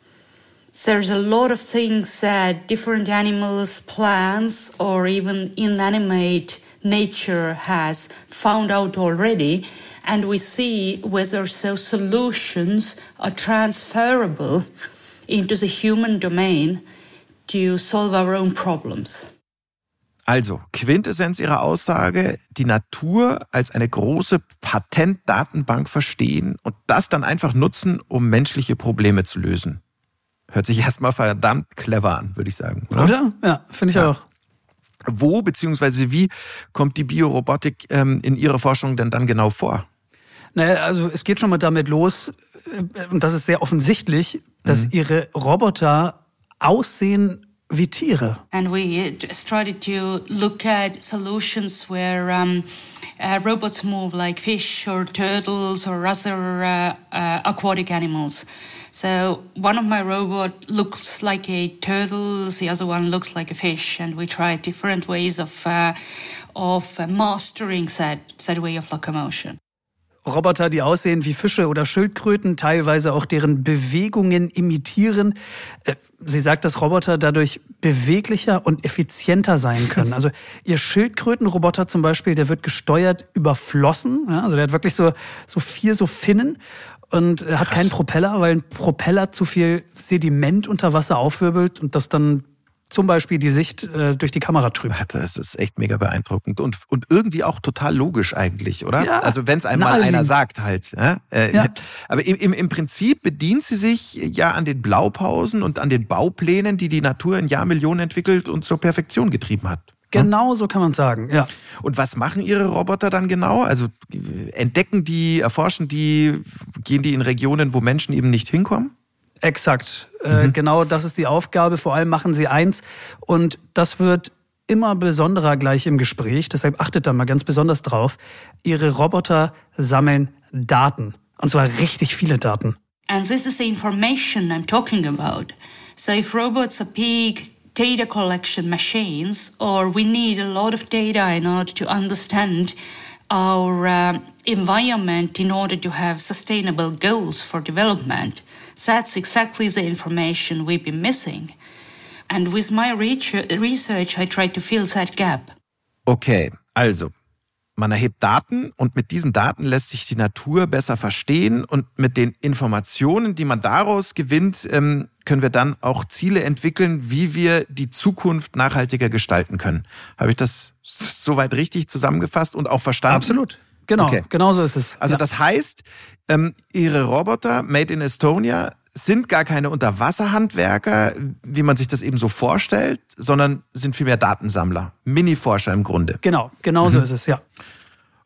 S4: There's a lot of things that different animals, plants, or even inanimate nature has found out already. And we see whether those solutions are transferable into the human domain to solve our own problems.
S3: Also, Quintessenz Ihrer Aussage, die Natur als eine große Patentdatenbank verstehen und das dann einfach nutzen, um menschliche Probleme zu lösen. Hört sich erstmal verdammt clever an, würde ich sagen.
S2: Oder? oder? Ja, finde ich ja. auch.
S3: Wo beziehungsweise wie kommt die Biorobotik ähm, in Ihrer Forschung denn dann genau vor?
S2: Naja, also es geht schon mal damit los, äh, und das ist sehr offensichtlich, dass mhm. Ihre Roboter aussehen wie Tiere.
S4: And we started to look at solutions where um, uh, robots move like fish or turtles or other uh, uh, aquatic animals. So one of my robot looks like a turtle, the other one looks like a fish, and we tried different ways of uh, of mastering that that way of locomotion.
S2: Roboter, die aussehen wie Fische oder Schildkröten, teilweise auch deren Bewegungen imitieren. Äh, sie sagt, dass Roboter dadurch beweglicher und effizienter sein können. Also ihr Schildkrötenroboter zum Beispiel, der wird gesteuert über Flossen. also der hat wirklich so, so vier so Finnen und hat Krass. keinen Propeller, weil ein Propeller zu viel Sediment unter Wasser aufwirbelt und das dann zum Beispiel die Sicht äh, durch die Kamera trübt.
S3: Das ist echt mega beeindruckend und, und irgendwie auch total logisch eigentlich, oder? Ja, also wenn es einmal einer sagt halt. Ja? Äh, ja. Aber im, im, Prinzip bedient sie sich ja an den Blaupausen und an den Bauplänen, die die Natur in Jahrmillionen entwickelt und zur Perfektion getrieben hat.
S2: Genau so kann man sagen, ja.
S3: Und was machen Ihre Roboter dann genau? Also entdecken die, erforschen die, gehen die in Regionen, wo Menschen eben nicht hinkommen?
S2: Exakt. Äh, mhm. Äh, genau das ist die Aufgabe. Vor allem machen sie eins und das wird immer besonderer gleich im Gespräch, deshalb achtet da mal ganz besonders drauf. Ihre Roboter sammeln Daten. Und zwar richtig viele Daten.
S4: And this is the information I'm talking about. So if robots are big data collection machines, or we need a lot of data in order to understand our uh, environment in order to have sustainable goals for development. That's exactly the information we've been missing. And with my research, I try to fill that gap.
S3: Okay, also man erhebt Daten und mit diesen Daten lässt sich die Natur besser verstehen und mit den Informationen, die man daraus gewinnt, ähm, können wir dann auch Ziele entwickeln, wie wir die Zukunft nachhaltiger gestalten können. Habe ich das soweit richtig zusammengefasst und auch verstanden?
S2: Absolut. Genau, okay. genau so ist es.
S3: Also ja. das heißt, ähm, Ihre Roboter, Made in Estonia, sind gar keine Unterwasserhandwerker, wie man sich das eben so vorstellt, sondern sind vielmehr Datensammler, Mini-Forscher im Grunde.
S2: Genau, genau mhm. so ist es, ja.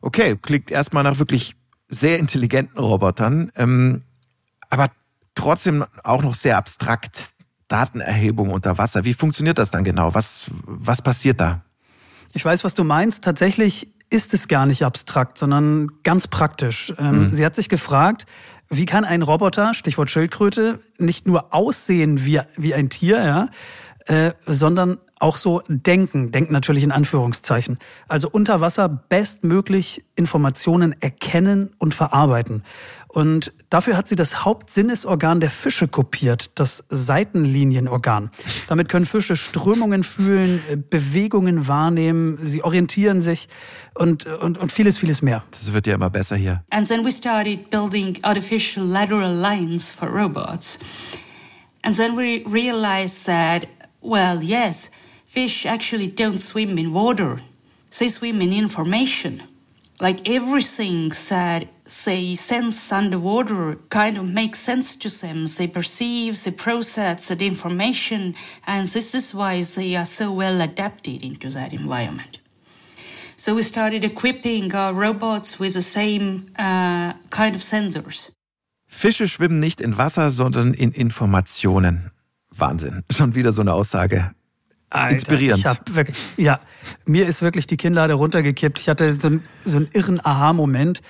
S3: Okay, klingt erstmal nach wirklich sehr intelligenten Robotern, ähm, aber trotzdem auch noch sehr abstrakt. Datenerhebung unter Wasser. Wie funktioniert das dann genau? Was, was passiert da?
S2: Ich weiß, was du meinst. Tatsächlich ist es gar nicht abstrakt, sondern ganz praktisch. Ähm, mhm. Sie hat sich gefragt, wie kann ein Roboter, Stichwort Schildkröte, nicht nur aussehen wie, wie ein Tier, ja, äh, sondern auch so denken, denken natürlich in Anführungszeichen. Also unter Wasser bestmöglich Informationen erkennen und verarbeiten. Und dafür hat sie das Hauptsinnesorgan der Fische kopiert, das Seitenlinienorgan. Damit können Fische Strömungen fühlen, äh, Bewegungen wahrnehmen, sie orientieren sich und, und, und vieles, vieles mehr.
S3: Das wird ja immer besser hier.
S4: And then we started building artificial lateral lines for robots. And then we realized that, well, yes, fish actually don't swim in water. They swim in information. Like everything that they sense underwater kind of makes sense to them. They perceive, they process that information, and this is why they are so well adapted into that environment. So we started equipping our robots with the same uh, kind of sensors.
S3: Fische schwimmen nicht in Wasser, sondern in Informationen. Wahnsinn. Schon wieder so eine Aussage. Alter, Inspirierend.
S2: Ich hab wirklich, ja, mir ist wirklich die Kinnlade runtergekippt. Ich hatte so, einen, so einen irren Aha-Moment.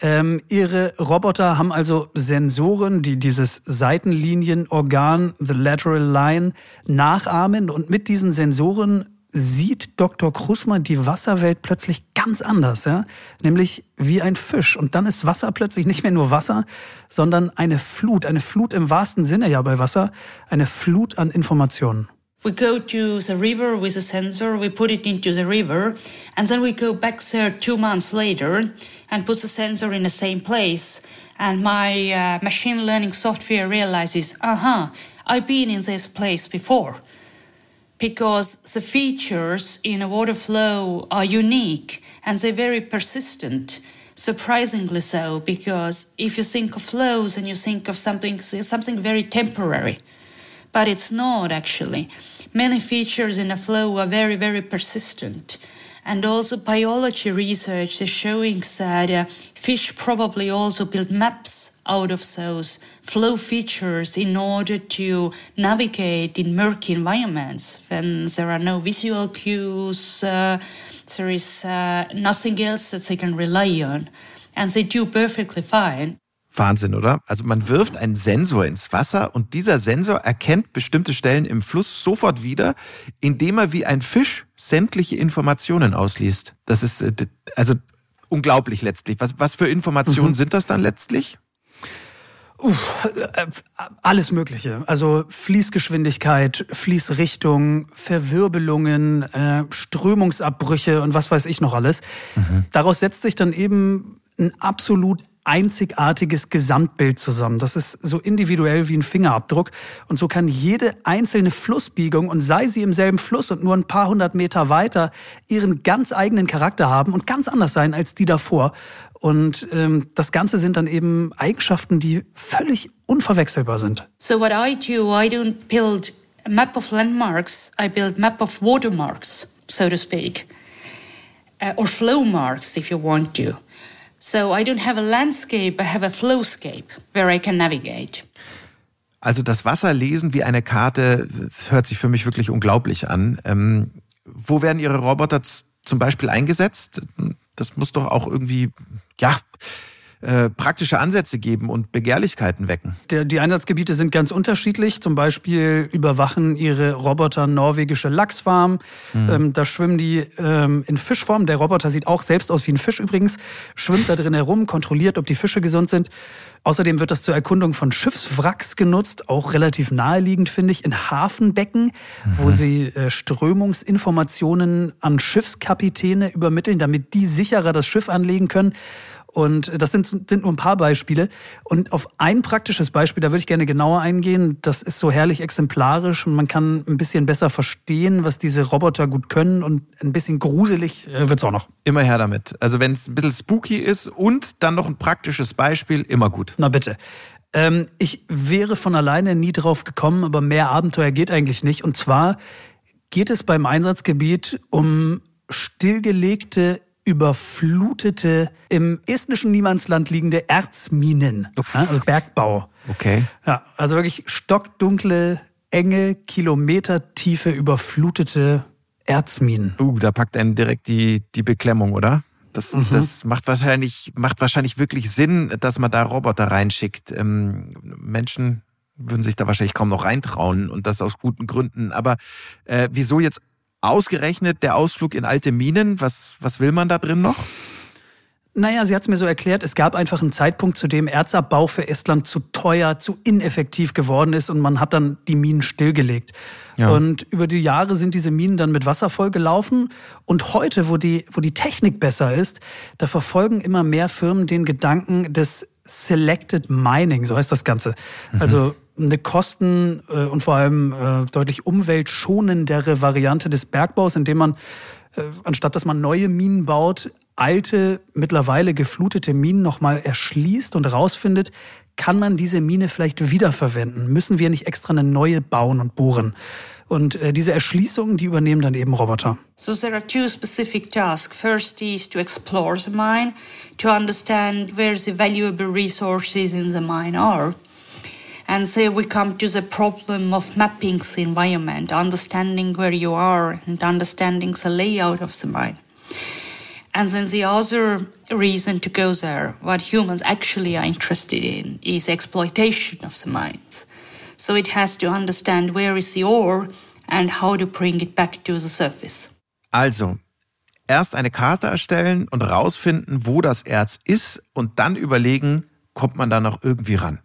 S2: Ähm, ihre Roboter haben also Sensoren, die dieses Seitenlinienorgan, the lateral line, nachahmen. Und mit diesen Sensoren sieht Dr. Krusmer die Wasserwelt plötzlich ganz anders, ja? nämlich wie ein Fisch. Und dann ist Wasser plötzlich nicht mehr nur Wasser, sondern eine Flut, eine Flut im wahrsten Sinne ja bei Wasser, eine Flut an Informationen.
S4: We go to the river with a sensor, we put it into the river, and then we go back there two months later and put the sensor in the same place. And my uh, machine learning software realizes, uh huh, I've been in this place before. Because the features in a water flow are unique and they're very persistent. Surprisingly so, because if you think of flows and you think of something, something very temporary, but it's not actually. Many features in a flow are very, very persistent. And also biology research is showing that uh, fish probably also build maps out of those flow features in order to navigate in murky environments when there are no visual cues, uh, there is uh, nothing else that they can rely on. And they do perfectly fine.
S3: Wahnsinn, oder? Also man wirft einen Sensor ins Wasser und dieser Sensor erkennt bestimmte Stellen im Fluss sofort wieder, indem er wie ein Fisch sämtliche Informationen ausliest. Das ist äh, also unglaublich letztlich. Was, was für Informationen mhm. sind das dann letztlich?
S2: Uff, äh, alles Mögliche. Also Fließgeschwindigkeit, Fließrichtung, Verwirbelungen, äh, Strömungsabbrüche und was weiß ich noch alles. Mhm. Daraus setzt sich dann eben ein absolut einzigartiges Gesamtbild zusammen. Das ist so individuell wie ein Fingerabdruck. Und so kann jede einzelne Flussbiegung, und sei sie im selben Fluss und nur ein paar hundert Meter weiter, ihren ganz eigenen Charakter haben und ganz anders sein als die davor. Und ähm, das Ganze sind dann eben Eigenschaften, die völlig unverwechselbar sind.
S4: So what I do, I don't build a map of landmarks, I build map of watermarks, so to speak. Uh, or flow marks, if you want to. So I don't have a landscape, I have a flowscape where I can navigate.
S3: Also das Wasser lesen wie eine Karte hört sich für mich wirklich unglaublich an. Ähm, wo werden Ihre Roboter zum Beispiel eingesetzt? Das muss doch auch irgendwie, ja, äh, praktische Ansätze geben und Begehrlichkeiten wecken.
S2: Der, die Einsatzgebiete sind ganz unterschiedlich. Zum Beispiel überwachen ihre Roboter norwegische Lachsfarm. Mhm. Ähm, da schwimmen die ähm, in Fischform. Der Roboter sieht auch selbst aus wie ein Fisch übrigens. Schwimmt da drin herum, kontrolliert, ob die Fische gesund sind. Außerdem wird das zur Erkundung von Schiffswracks genutzt, auch relativ naheliegend, finde ich, in Hafenbecken, mhm. wo sie äh, Strömungsinformationen an Schiffskapitäne übermitteln, damit die sicherer das Schiff anlegen können. Und das sind, sind nur ein paar Beispiele. Und auf ein praktisches Beispiel, da würde ich gerne genauer eingehen. Das ist so herrlich exemplarisch und man kann ein bisschen besser verstehen, was diese Roboter gut können. Und ein bisschen gruselig äh, wird es auch noch.
S3: Immer her damit. Also wenn es ein bisschen spooky ist und dann noch ein praktisches Beispiel, immer gut.
S2: Na bitte. Ähm, ich wäre von alleine nie drauf gekommen, aber mehr Abenteuer geht eigentlich nicht. Und zwar geht es beim Einsatzgebiet um stillgelegte überflutete, im estnischen Niemandsland liegende Erzminen, ja, also Bergbau.
S3: Okay.
S2: Ja, also wirklich stockdunkle, enge, kilometertiefe, überflutete Erzminen.
S3: Uh, da packt einen direkt die, die Beklemmung, oder? Das, mhm. das macht wahrscheinlich, macht wahrscheinlich wirklich Sinn, dass man da Roboter reinschickt. Ähm, Menschen würden sich da wahrscheinlich kaum noch reintrauen und das aus guten Gründen. Aber äh, wieso jetzt Ausgerechnet der Ausflug in alte Minen, was, was will man da drin noch?
S2: Naja, sie hat es mir so erklärt, es gab einfach einen Zeitpunkt, zu dem Erzabbau für Estland zu teuer, zu ineffektiv geworden ist und man hat dann die Minen stillgelegt. Ja. Und über die Jahre sind diese Minen dann mit Wasser vollgelaufen. Und heute, wo die, wo die Technik besser ist, da verfolgen immer mehr Firmen den Gedanken des Selected Mining, so heißt das Ganze. Mhm. Also eine kosten- äh, und vor allem äh, deutlich umweltschonendere Variante des Bergbaus, indem man, äh, anstatt dass man neue Minen baut, alte, mittlerweile geflutete Minen nochmal erschließt und rausfindet, kann man diese Mine vielleicht wiederverwenden? Müssen wir nicht extra eine neue bauen und bohren? Und diese Erschließungen, die übernehmen dann eben Roboter.
S4: So there are two specific tasks. First is to explore the mine, to understand where the valuable resources in the mine are. And so we come to the problem of mapping the environment, understanding where you are and understanding the layout of the mine. And then the other reason to go there, what humans actually are interested in, is exploitation of the mines. So it has to understand where is the ore and how to bring it back to the surface.
S3: Also, erst eine Karte erstellen und rausfinden, wo das Erz ist und dann überlegen, kommt man da noch irgendwie ran.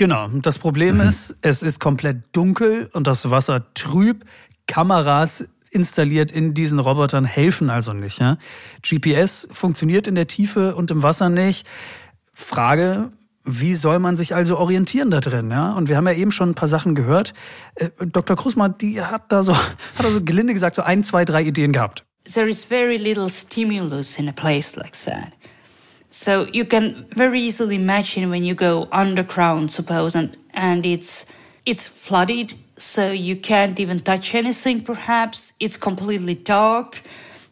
S2: Genau. Das Problem mhm. ist, es ist komplett dunkel und das Wasser trüb. Kameras installiert in diesen Robotern helfen also nicht. Ja? GPS funktioniert in der Tiefe und im Wasser nicht. Frage, wie soll man sich also orientieren da drin? Ja? Und wir haben ja eben schon ein paar Sachen gehört. Äh, Dr. Krusmann, die hat da so, hat da so gelinde gesagt, so ein, zwei, drei Ideen gehabt.
S4: There is very little stimulus in a place like that. So you can very easily imagine when you go underground, suppose, and, and it's, it's flooded, so you can't even touch anything, perhaps. It's completely dark,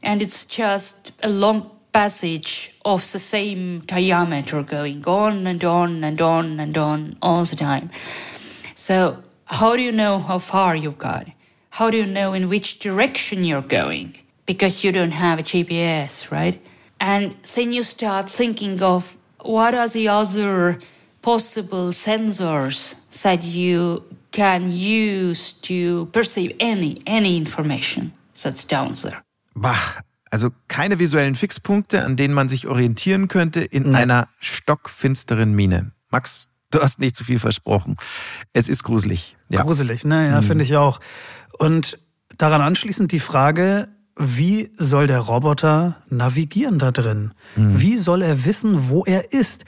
S4: and it's just a long passage of the same diameter going on and on and on and on all the time. So how do you know how far you've got? How do you know in which direction you're going? Because you don't have a GPS, right? And then you start thinking of what are the other possible sensors that you can use to perceive any, any information that's down there.
S3: Bah, also keine visuellen Fixpunkte, an denen man sich orientieren könnte in nee. einer stockfinsteren Mine. Max, du hast nicht zu viel versprochen. Es ist gruselig.
S2: Ja. Gruselig, ne? Ja, mhm. finde ich auch. Und daran anschließend die Frage, wie soll der Roboter navigieren da drin? Mhm. Wie soll er wissen, wo er ist?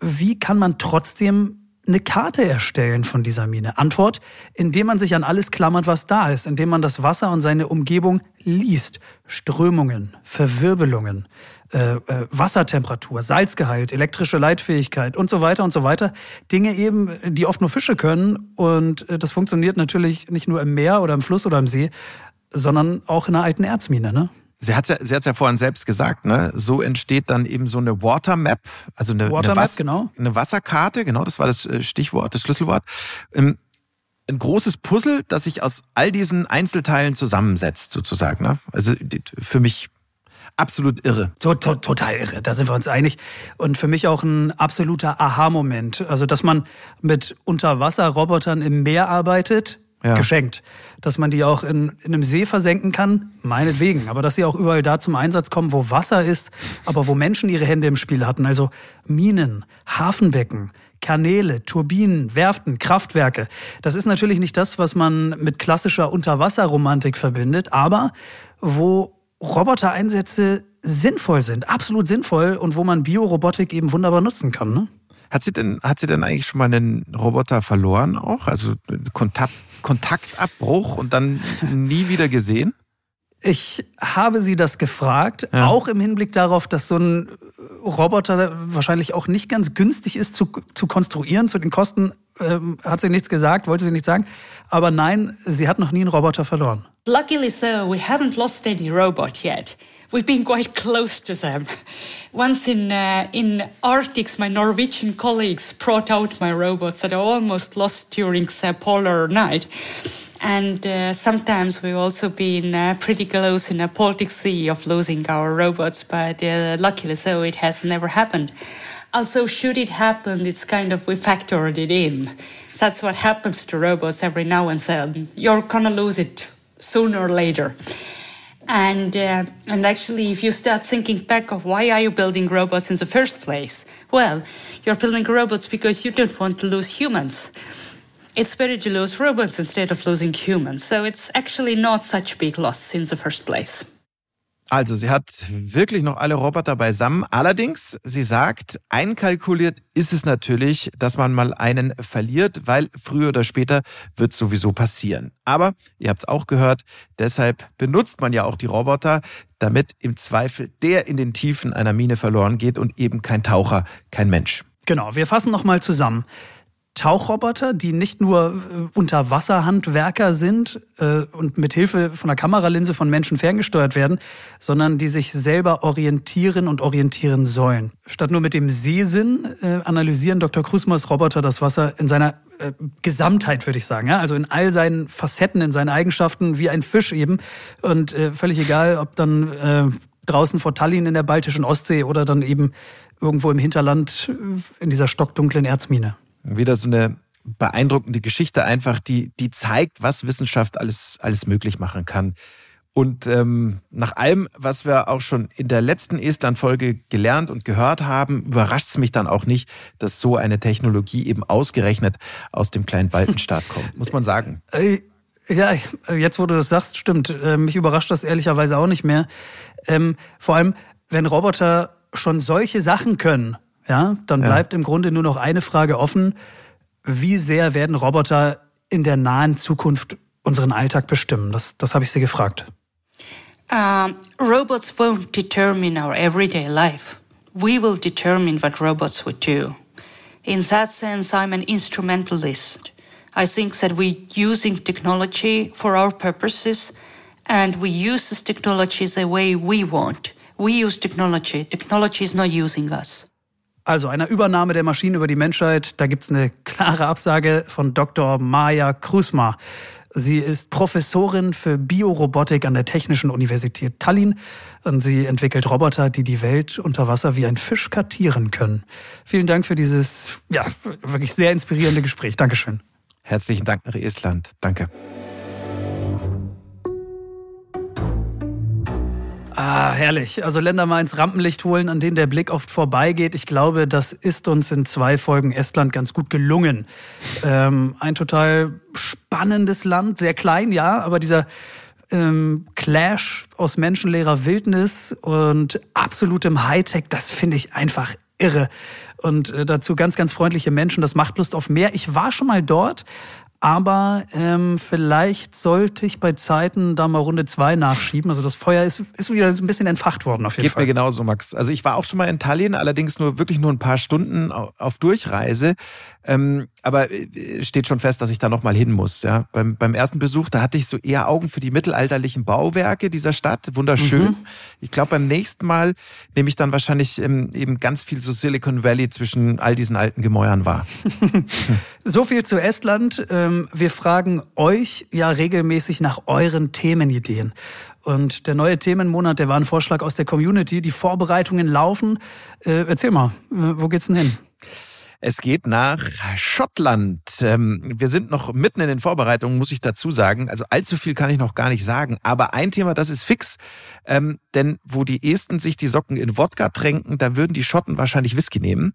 S2: Wie kann man trotzdem eine Karte erstellen von dieser Mine? Antwort, indem man sich an alles klammert, was da ist, indem man das Wasser und seine Umgebung liest. Strömungen, Verwirbelungen, äh, äh, Wassertemperatur, Salzgehalt, elektrische Leitfähigkeit und so weiter und so weiter. Dinge eben, die oft nur Fische können. Und äh, das funktioniert natürlich nicht nur im Meer oder im Fluss oder im See, sondern auch in einer alten Erzmine, ne?
S3: Sie hat ja, sie hat's ja vorhin selbst gesagt, ne? So entsteht dann eben so eine Water Map, also eine,
S2: Water
S3: eine,
S2: Map, genau.
S3: eine Wasserkarte, genau, das war das äh, Stichwort, das Schlüsselwort. Ähm, ein großes Puzzle, das sich aus all diesen Einzelteilen zusammensetzt, sozusagen. Ne? Also für mich absolut irre.
S2: To to total irre, da sind wir uns einig. Und für mich auch ein absoluter Aha-Moment. Also, dass man mit Unterwasserrobotern im Meer arbeitet, ja. geschenkt. Dass man die auch in, in einem See versenken kann, meinetwegen. Aber dass sie auch überall da zum Einsatz kommen, wo Wasser ist, aber wo Menschen ihre Hände im Spiel hatten. Also Minen, Hafenbecken, Kanäle, Turbinen, Werften, Kraftwerke. Das ist natürlich nicht das, was man mit klassischer Unterwasserromantik verbindet, aber wo Robotereinsätze sinnvoll sind, absolut sinnvoll und wo man Biorobotik eben wunderbar nutzen kann. Ne?
S3: Hat sie denn, hat sie denn eigentlich schon mal einen Roboter verloren auch? Also Kontakt, Kontaktabbruch und dann nie wieder gesehen?
S2: Ich habe sie das gefragt, ja. auch im Hinblick darauf, dass so ein Roboter wahrscheinlich auch nicht ganz günstig ist zu, zu konstruieren. Zu den Kosten ähm, hat sie nichts gesagt, wollte sie nicht sagen. Aber nein, sie hat noch nie einen Roboter verloren.
S4: Luckily so, we haven't lost any robot yet. We've been quite close to them. Once in uh, in Arctics, my Norwegian colleagues brought out my robots that I almost lost during the polar night. And uh, sometimes we've also been uh, pretty close in a Baltic Sea of losing our robots, but uh, luckily so it has never happened. Also, should it happen, it's kind of we factored it in. That's what happens to robots every now and then. You're gonna lose it sooner or later. And uh, and actually, if you start thinking back of why are you building robots in the first place? Well, you're building robots because you don't want to lose humans. It's better to lose robots instead of losing humans. So it's actually not such a big loss in the first place.
S3: Also, sie hat wirklich noch alle Roboter beisammen. Allerdings, sie sagt, einkalkuliert ist es natürlich, dass man mal einen verliert, weil früher oder später wird sowieso passieren. Aber, ihr habt es auch gehört, deshalb benutzt man ja auch die Roboter, damit im Zweifel der in den Tiefen einer Mine verloren geht und eben kein Taucher, kein Mensch.
S2: Genau, wir fassen nochmal zusammen. Tauchroboter, die nicht nur äh, Unterwasserhandwerker sind äh, und mit Hilfe von einer Kameralinse von Menschen ferngesteuert werden, sondern die sich selber orientieren und orientieren sollen. Statt nur mit dem Sehsinn äh, analysieren Dr. Krusmers Roboter das Wasser in seiner äh, Gesamtheit, würde ich sagen. Ja? Also in all seinen Facetten, in seinen Eigenschaften, wie ein Fisch eben. Und äh, völlig egal, ob dann äh, draußen vor Tallinn in der baltischen Ostsee oder dann eben irgendwo im Hinterland in dieser stockdunklen Erzmine.
S3: Wieder so eine beeindruckende Geschichte einfach, die, die zeigt, was Wissenschaft alles, alles möglich machen kann. Und ähm, nach allem, was wir auch schon in der letzten Estland-Folge gelernt und gehört haben, überrascht es mich dann auch nicht, dass so eine Technologie eben ausgerechnet aus dem kleinen Baltenstaat kommt, muss man sagen.
S2: Äh, ja, jetzt wo du das sagst, stimmt. Äh, mich überrascht das ehrlicherweise auch nicht mehr. Ähm, vor allem, wenn Roboter schon solche Sachen können, ja, dann bleibt ja. im Grunde nur noch eine Frage offen. Wie sehr werden Roboter in der nahen Zukunft unseren Alltag bestimmen? Das, das habe ich Sie gefragt.
S4: Um, robots won't determine our everyday life. We will determine what robots would do. In that sense, I'm an instrumentalist. I think that we're using technology for our purposes and we use this technology the way we want. We use technology. Technology is not using us.
S2: Also einer Übernahme der Maschinen über die Menschheit, da gibt's eine klare Absage von Dr. Maja Krusma. Sie ist Professorin für Biorobotik an der Technischen Universität Tallinn und sie entwickelt Roboter, die die Welt unter Wasser wie ein Fisch kartieren können. Vielen Dank für dieses, ja, wirklich sehr inspirierende Gespräch. Dankeschön.
S3: Herzlichen Dank nach Estland. Danke.
S2: Ah, herrlich. Also Länder mal ins Rampenlicht holen, an denen der Blick oft vorbeigeht. Ich glaube, das ist uns in zwei Folgen Estland ganz gut gelungen. Ähm, ein total spannendes Land, sehr klein, ja, aber dieser ähm, Clash aus menschenleerer Wildnis und absolutem Hightech, das finde ich einfach irre. Und äh, dazu ganz, ganz freundliche Menschen, das macht Lust auf mehr. Ich war schon mal dort, aber ähm, vielleicht sollte ich bei Zeiten da mal Runde zwei nachschieben. Also das Feuer ist, ist wieder ein bisschen entfacht worden auf jeden
S3: Geht
S2: Fall.
S3: Geht mir genauso, Max. Also ich war auch schon mal in Tallinn, allerdings nur wirklich nur ein paar Stunden auf Durchreise. Ähm, aber äh, steht schon fest, dass ich da nochmal hin muss. Ja. Beim, beim ersten Besuch, da hatte ich so eher Augen für die mittelalterlichen Bauwerke dieser Stadt. Wunderschön. Mhm. Ich glaube, beim nächsten Mal nehme ich dann wahrscheinlich ähm, eben ganz viel so Silicon Valley zwischen all diesen alten Gemäuern wahr.
S2: so viel zu Estland. Ähm ähm, wir fragen euch ja regelmäßig nach euren Themenideen. Und der neue Themenmonat, der war ein Vorschlag aus der Community. Die Vorbereitungen laufen. Äh, erzähl mal, äh, wo geht's denn hin?
S3: Es geht nach Schottland. Ähm, wir sind noch mitten in den Vorbereitungen, muss ich dazu sagen. Also allzu viel kann ich noch gar nicht sagen. Aber ein Thema, das ist fix. Ähm, denn wo die Esten sich die Socken in Wodka tränken, da würden die Schotten wahrscheinlich Whisky nehmen.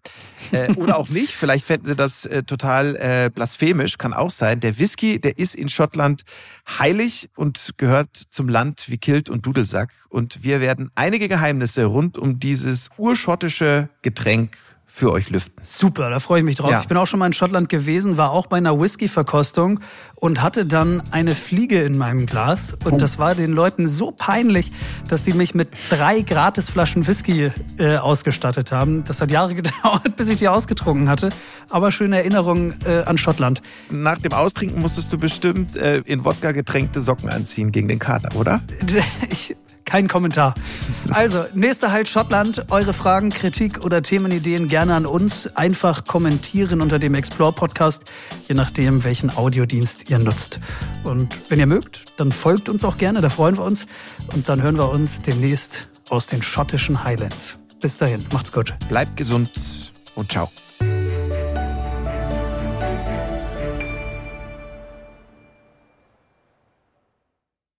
S3: Äh, oder auch nicht. Vielleicht fänden sie das äh, total äh, blasphemisch. Kann auch sein. Der Whisky, der ist in Schottland heilig und gehört zum Land wie Kilt und Dudelsack. Und wir werden einige Geheimnisse rund um dieses urschottische Getränk für euch lüften.
S2: Super, da freue ich mich drauf. Ja. Ich bin auch schon mal in Schottland gewesen, war auch bei einer Whisky-Verkostung und hatte dann eine Fliege in meinem Glas. Und oh. das war den Leuten so peinlich, dass die mich mit drei Gratisflaschen Whisky äh, ausgestattet haben. Das hat Jahre gedauert, bis ich die ausgetrunken hatte. Aber schöne Erinnerung äh, an Schottland.
S3: Nach dem Austrinken musstest du bestimmt äh, in Wodka getränkte Socken anziehen gegen den Kater, oder?
S2: Ich, kein Kommentar. Also, nächster Halt Schottland. Eure Fragen, Kritik oder Themenideen gerne an uns. Einfach kommentieren unter dem Explore-Podcast, je nachdem, welchen Audiodienst ihr nutzt. Und wenn ihr mögt, dann folgt uns auch gerne, da freuen wir uns. Und dann hören wir uns demnächst aus den schottischen Highlands. Bis dahin, macht's gut.
S3: Bleibt gesund und ciao.